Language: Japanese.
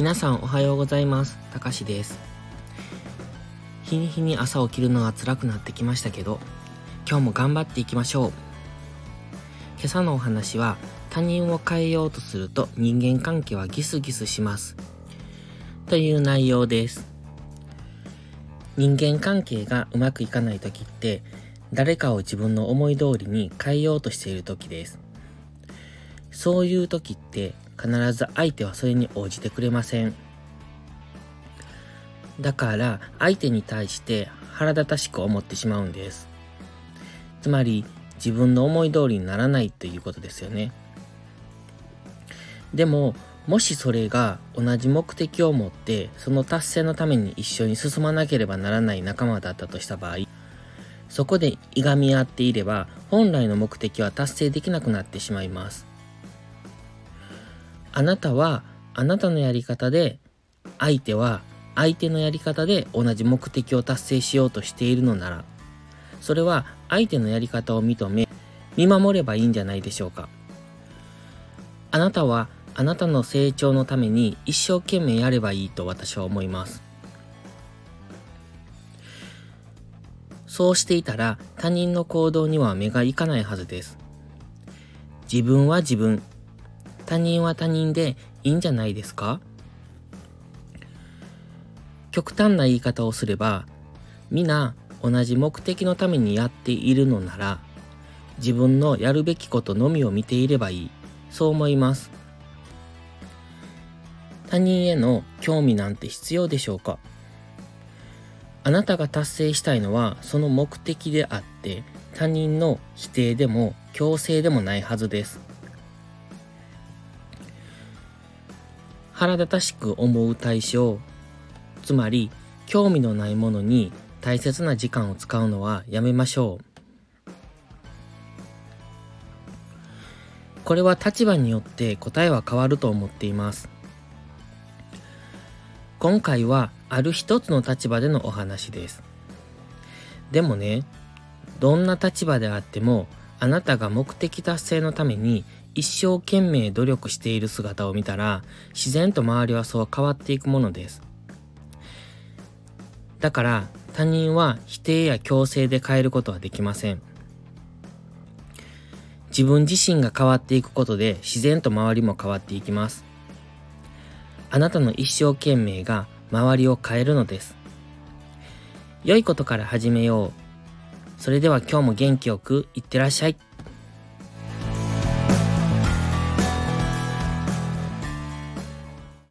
皆さんおはようございます。たかしです。日に日に朝起きるのが辛くなってきましたけど、今日も頑張っていきましょう。今朝のお話は、他人を変えようとすると人間関係はギスギスします。という内容です。人間関係がうまくいかない時って、誰かを自分の思い通りに変えようとしている時です。そういう時って必ず相手はそれに応じてくれません。だから相手に対して腹立たしく思ってしまうんです。つまり自分の思い通りにならないということですよね。でも、もしそれが同じ目的を持ってその達成のために一緒に進まなければならない仲間だったとした場合、そこでいがみ合っていれば本来の目的は達成できなくなってしまいます。あなたはあなたのやり方で、相手は相手のやり方で同じ目的を達成しようとしているのなら、それは相手のやり方を認め、見守ればいいんじゃないでしょうか。あなたはあなたの成長のために一生懸命やればいいと私は思います。そうしていたら他人の行動には目がいかないはずです。自分は自分、他人は他人でいいんじゃないですか？極端な言い方をすれば、皆同じ目的のためにやっているのなら、自分のやるべきことのみを見ていればいい。そう思います。他人への興味なんて必要でしょうか？あなたが達成したいのはその目的であって他人の否定でも強制でもないはずです。腹立たしく思う対象、つまり興味のないものに大切な時間を使うのはやめましょう。これは立場によって答えは変わると思っています。今回はある一つの立場でのお話です。でもね、どんな立場であってもあなたが目的達成のために一生懸命努力している姿を見たら自然と周りはそう変わっていくものです。だから他人は否定や強制で変えることはできません。自分自身が変わっていくことで自然と周りも変わっていきます。あなたの一生懸命が周りを変えるのです。良いことから始めよう。それでは今日も元気よくいってらっしゃい。